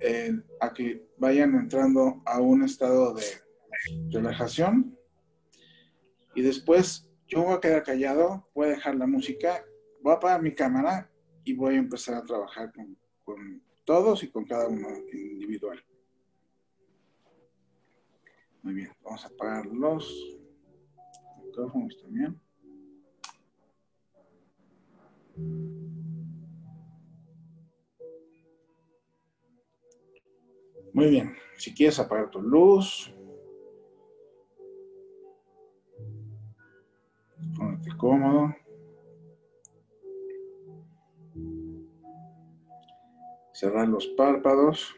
eh, a que vayan entrando a un estado de relajación. Y después yo voy a quedar callado, voy a dejar la música, voy a apagar mi cámara y voy a empezar a trabajar con, con todos y con cada uno individual. Muy bien, vamos a apagar los micrófonos también. Muy bien, si quieres apagar tu luz, ponete cómodo. Cerrar los párpados.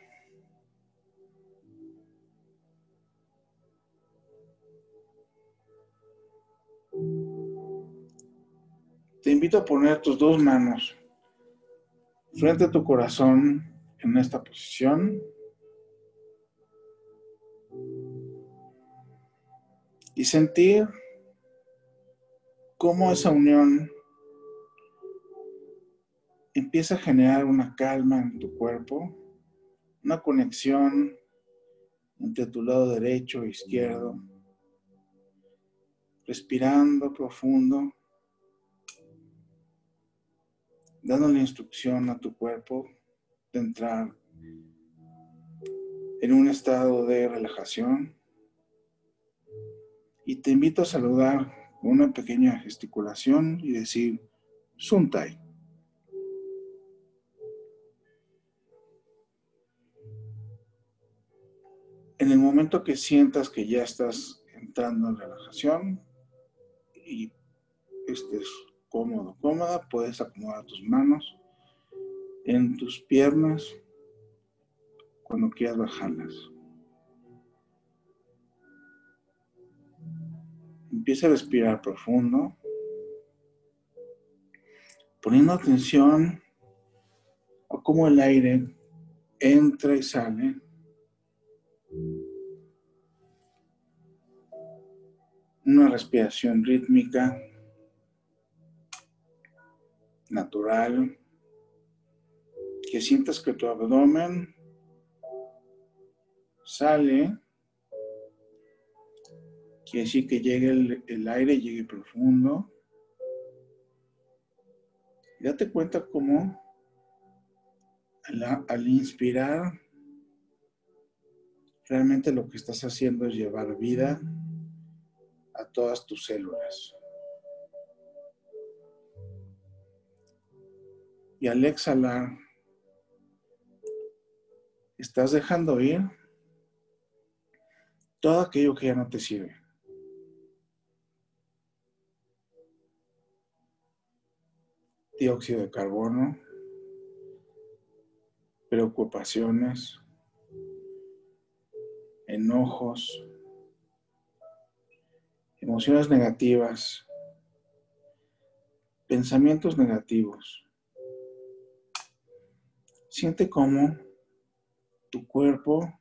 Te invito a poner tus dos manos frente a tu corazón en esta posición. Y sentir cómo esa unión empieza a generar una calma en tu cuerpo, una conexión entre tu lado derecho e izquierdo, respirando profundo, dando la instrucción a tu cuerpo de entrar en un estado de relajación. Y te invito a saludar con una pequeña gesticulación y decir Suntai. En el momento que sientas que ya estás entrando en relajación y estés cómodo, cómoda, puedes acomodar tus manos en tus piernas cuando quieras bajarlas. Empieza a respirar profundo, poniendo atención a cómo el aire entra y sale. Una respiración rítmica, natural, que sientas que tu abdomen sale Quiere decir que llegue el, aire, llegue profundo. date cuenta cómo al, inspirar, realmente lo que estás haciendo es llevar vida a todas tus células. Y al exhalar, estás dejando ir todo aquello que ya no te sirve. Dióxido de carbono, preocupaciones, enojos, emociones negativas, pensamientos negativos. Siente cómo tu cuerpo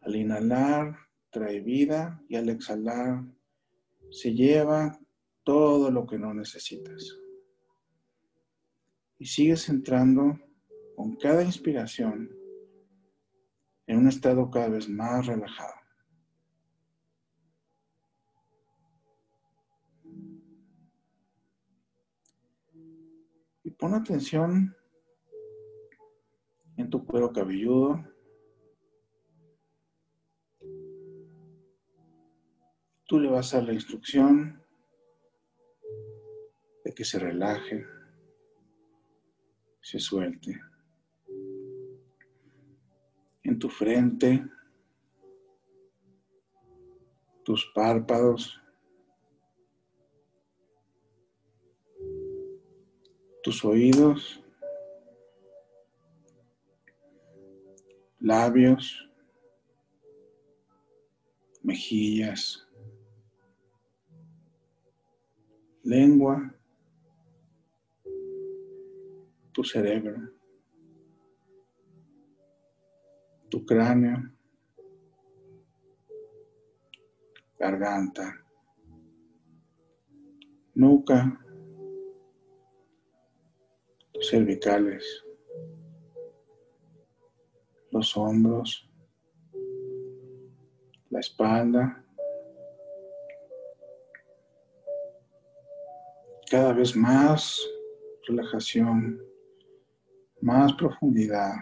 al inhalar trae vida y al exhalar se lleva todo lo que no necesitas y sigues entrando con cada inspiración en un estado cada vez más relajado. Y pon atención en tu cuero cabelludo. Tú le vas a dar la instrucción de que se relaje se suelte. En tu frente, tus párpados, tus oídos, labios, mejillas, lengua, tu cerebro, tu cráneo, garganta, nuca, cervicales, los hombros, la espalda. Cada vez más relajación, más profundidad.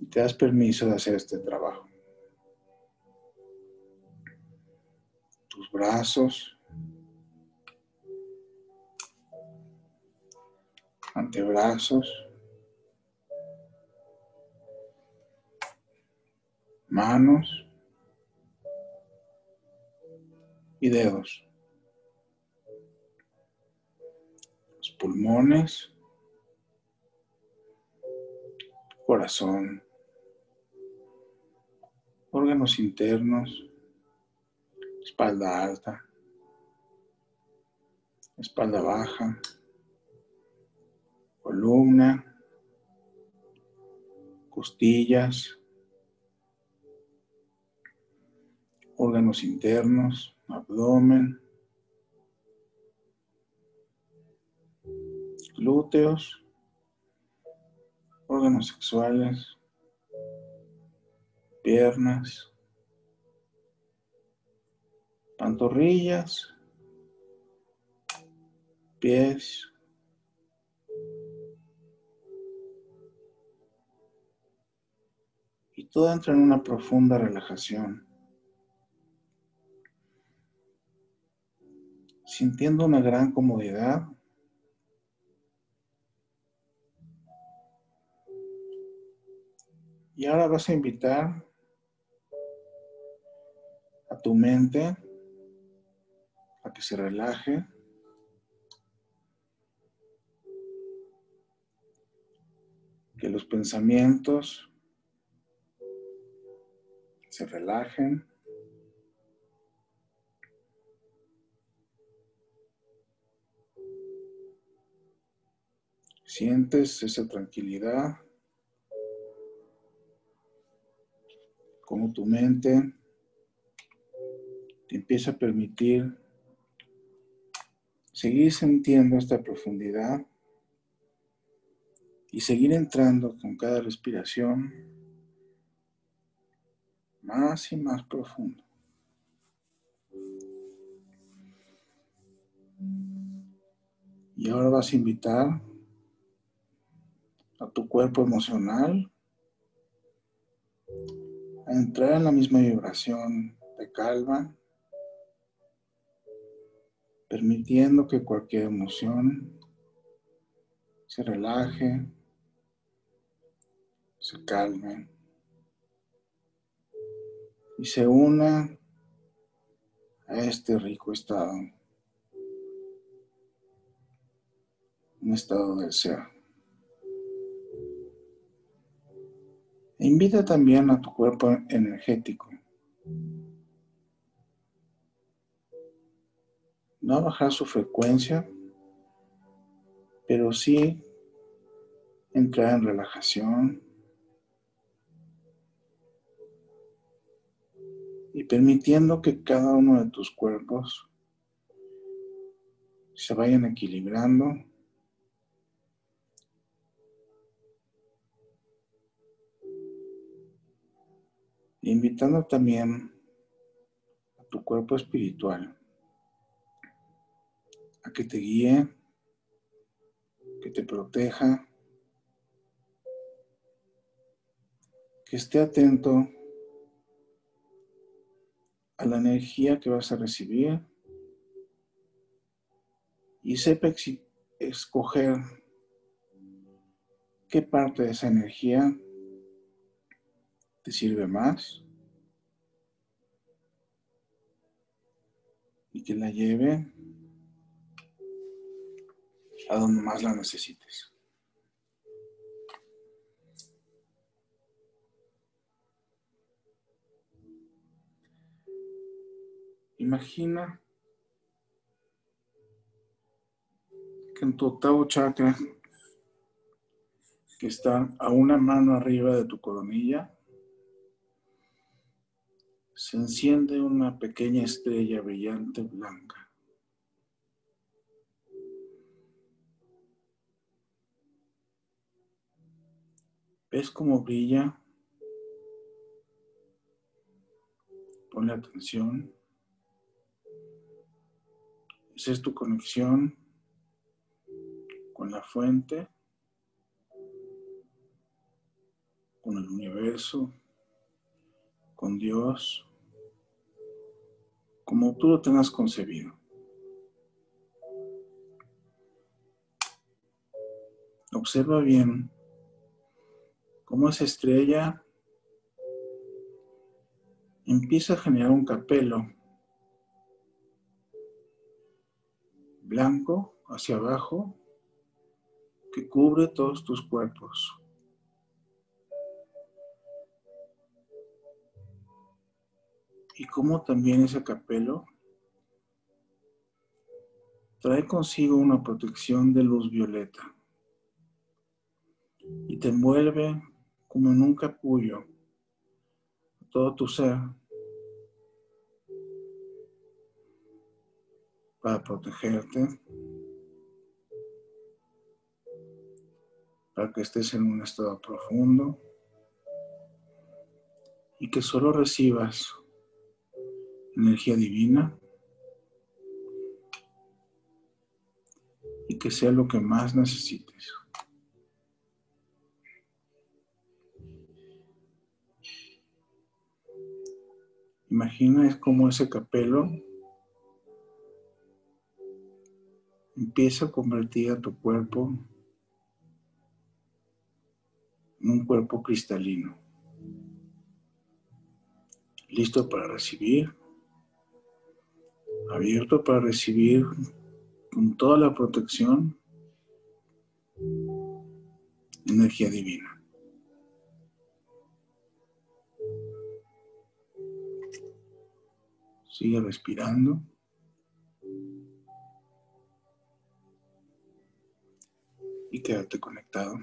Y te das permiso de hacer este trabajo. Tus brazos, antebrazos, manos y dedos. Los pulmones, corazón, órganos internos, espalda alta, espalda baja columna, costillas, órganos internos, abdomen, glúteos, órganos sexuales, piernas, pantorrillas, pies, todo entra en una profunda relajación, sintiendo una gran comodidad. Y ahora vas a invitar a tu mente a que se relaje. Que los pensamientos se relajen. Sientes esa tranquilidad, como tu mente te empieza a permitir seguir sintiendo esta profundidad y seguir entrando con cada respiración más y más profundo. Y ahora vas a invitar a tu cuerpo emocional a entrar en la misma vibración de calma, permitiendo que cualquier emoción se relaje, se calme y se una a este rico estado, un estado del ser. Invita también a tu cuerpo energético. No a bajar su frecuencia, pero sí entrar en relajación, y permitiendo que cada uno de tus cuerpos se vayan equilibrando. Invitando también a tu cuerpo espiritual a que te guíe, que te proteja, que esté atento a la energía que vas a recibir y sepa escoger qué parte de esa energía te sirve más y que la lleve a donde más la necesites. Imagina que en tu octavo chakra, que está a una mano arriba de tu coronilla, se enciende una pequeña estrella brillante blanca. ¿Ves cómo brilla? Ponle atención. Esa es tu conexión con la fuente, con el universo, con Dios, como tú lo tengas concebido. Observa bien cómo esa estrella empieza a generar un capelo blanco hacia abajo que cubre todos tus cuerpos. Y cómo también ese capelo trae consigo una protección de luz violeta y te envuelve como en un capullo todo tu ser para protegerte, para que estés en un estado profundo y que solo recibas energía divina. Y que sea lo que más necesites. Imagina es como ese capelo. Empieza a convertir a tu cuerpo en un cuerpo cristalino, listo para recibir, abierto para recibir con toda la protección, energía divina. Sigue respirando. Y quédate conectado.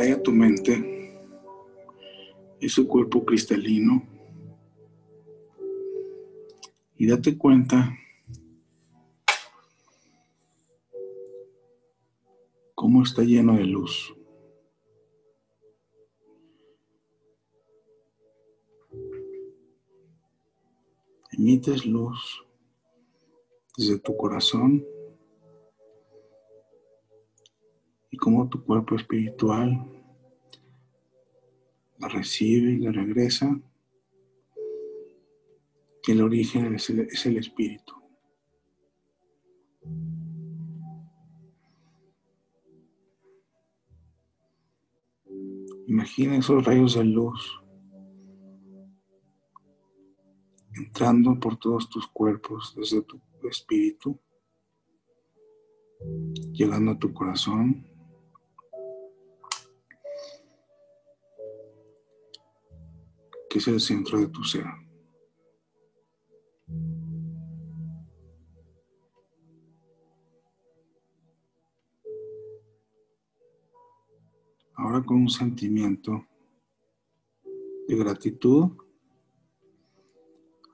Trae a tu mente ese cuerpo cristalino y date cuenta cómo está lleno de luz. Emites luz desde tu corazón y cómo tu cuerpo espiritual la recibe y la regresa, que el origen es el, es el espíritu. Imagina esos rayos de luz entrando por todos tus cuerpos desde tu espíritu, llegando a tu corazón. Que es el centro de tu ser. Ahora con un sentimiento de gratitud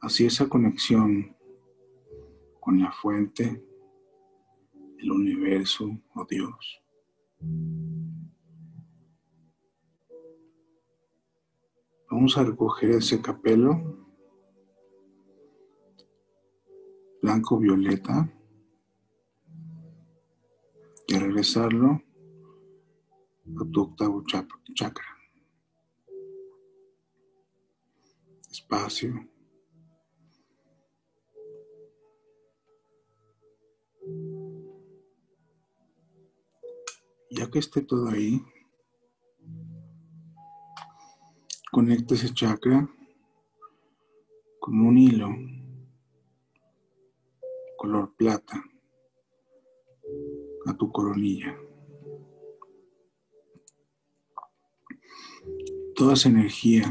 hacia esa conexión con la fuente, el universo o Dios. Vamos a recoger ese capelo blanco violeta y regresarlo a tu octavo chakra. Espacio. Ya que esté todo ahí, conecta ese chakra con un hilo color plata a tu coronilla. Toda esa energía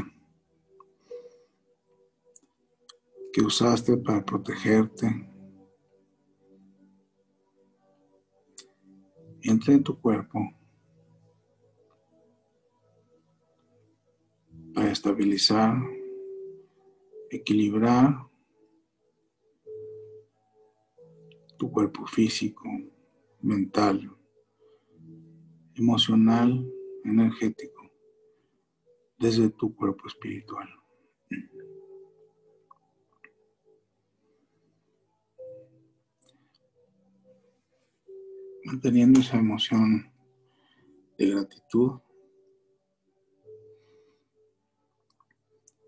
que usaste para protegerte entra en tu cuerpo para estabilizar, equilibrar tu cuerpo físico, mental, emocional, energético, desde tu cuerpo espiritual. Manteniendo esa emoción de gratitud,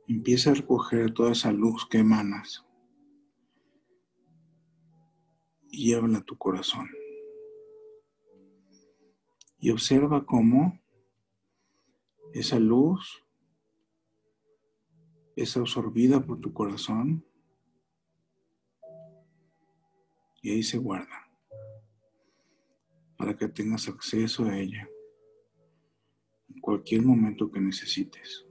empieza a recoger toda esa luz que emanas y llévala a tu corazón. Y observa cómo esa luz es absorbida por tu corazón y ahí se guarda para que tengas acceso a ella en cualquier momento que necesites.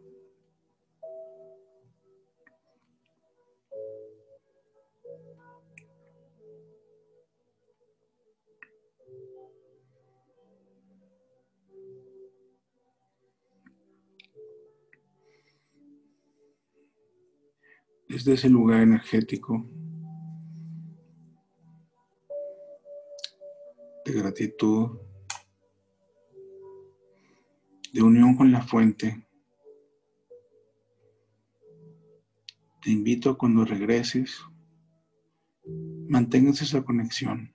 Desde ese lugar energético de gratitud, de unión con la fuente. Te invito a cuando regreses, mantengas esa conexión.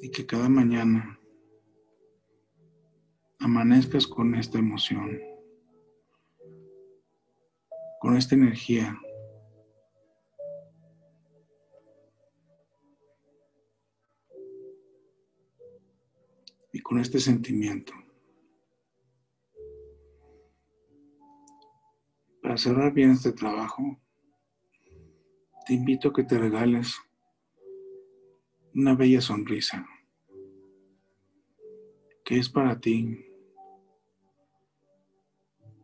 Y que cada mañana amanezcas con esta emoción con esta energía. Y con este sentimiento. Para cerrar bien este trabajo, te invito a que te regales una bella sonrisa que es para ti.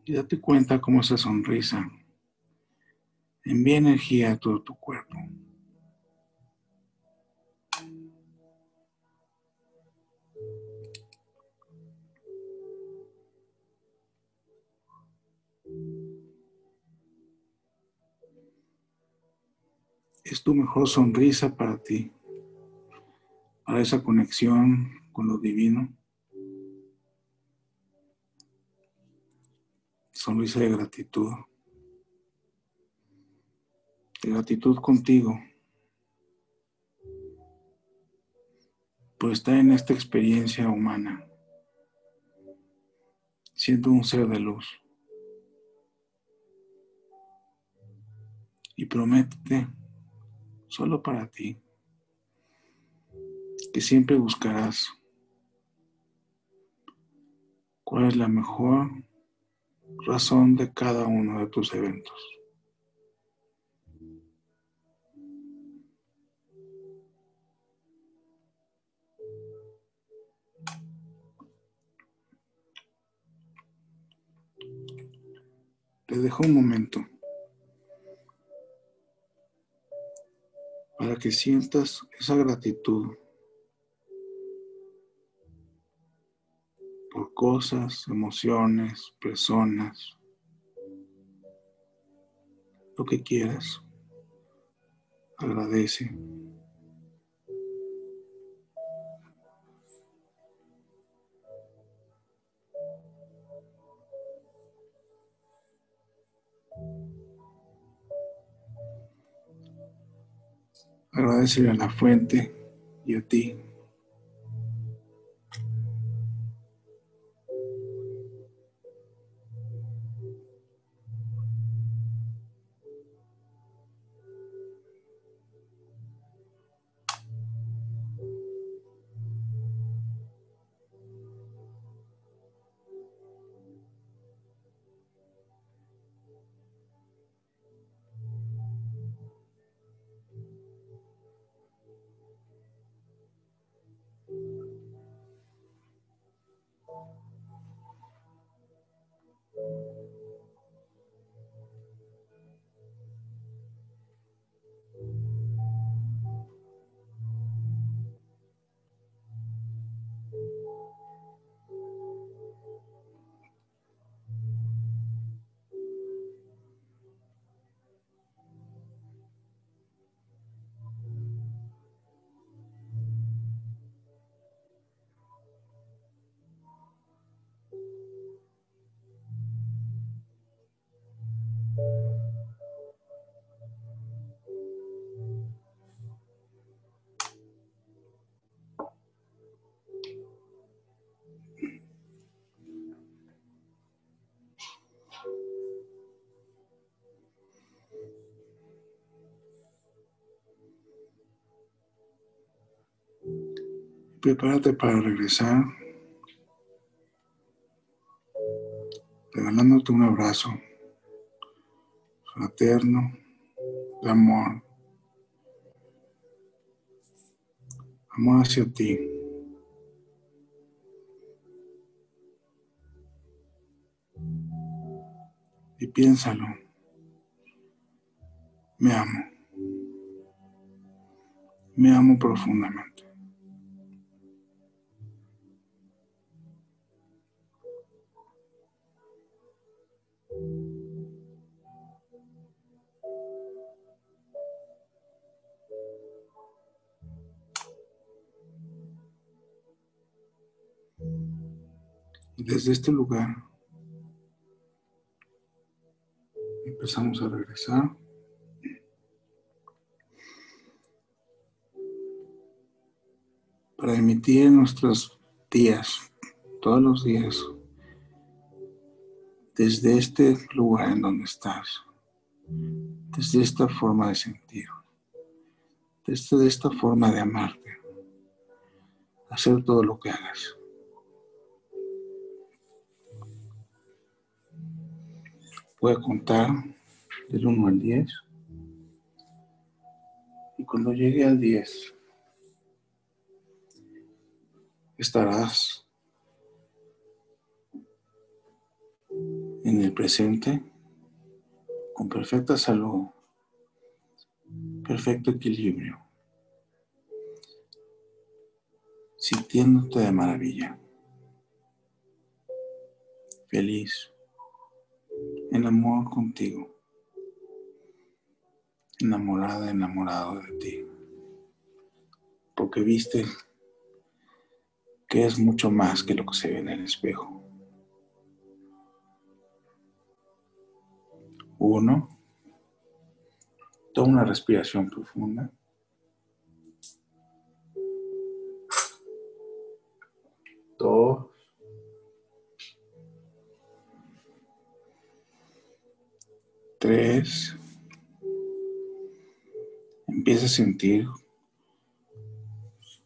Y date cuenta cómo esa sonrisa Envía energía a todo tu cuerpo. Es tu mejor sonrisa para ti, para esa conexión con lo divino. Sonrisa de gratitud gratitud contigo por estar en esta experiencia humana, siendo un ser de luz. Y prométete, solo para ti, que siempre buscarás cuál es la mejor razón de cada uno de tus eventos. Te dejo un momento para que sientas esa gratitud por cosas, emociones, personas, lo que quieras. Agradece. Agradecele a la fuente y a ti. Prepárate para regresar, regalándote un abrazo fraterno de amor, amor hacia ti. Y piénsalo, me amo, me amo profundamente. Desde este lugar empezamos a regresar. Para emitir nuestros días, todos los días, desde este lugar en donde estás, desde esta forma de sentir, desde esta forma de amarte, hacer todo lo que hagas. A contar del 1 al 10. Y cuando llegue al 10, estarás en el presente con perfecta salud, perfecto equilibrio, sintiéndote de maravilla, feliz en amor contigo, enamorada, enamorado de ti, porque viste que es mucho más que lo que se ve en el espejo. Uno, toma una respiración profunda. Dos. Tres. Empieza a sentir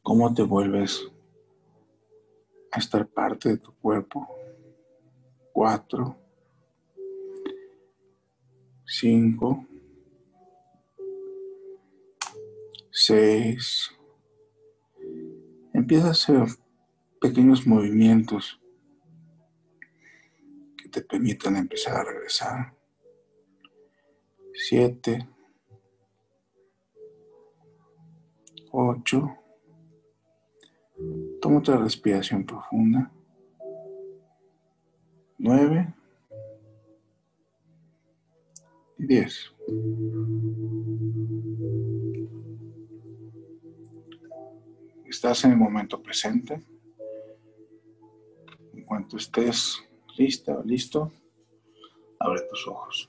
cómo te vuelves a estar parte de tu cuerpo. Cuatro. Cinco. Seis. Empieza a hacer pequeños movimientos que te permitan empezar a regresar siete, ocho. Toma otra respiración profunda. nueve y diez. Estás en el momento presente. En cuanto estés lista o listo, abre tus ojos.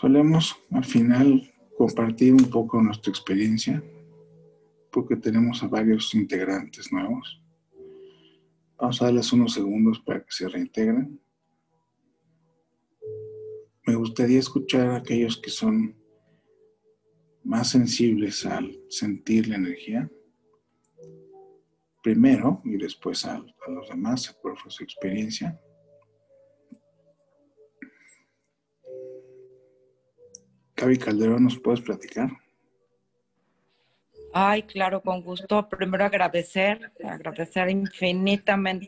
Solemos al final compartir un poco nuestra experiencia porque tenemos a varios integrantes nuevos. Vamos a darles unos segundos para que se reintegren. Me gustaría escuchar a aquellos que son más sensibles al sentir la energía, primero y después a, los demás por su experiencia. Gaby Calderón, ¿nos puedes platicar? Ay, claro, con gusto. Primero agradecer, agradecer infinitamente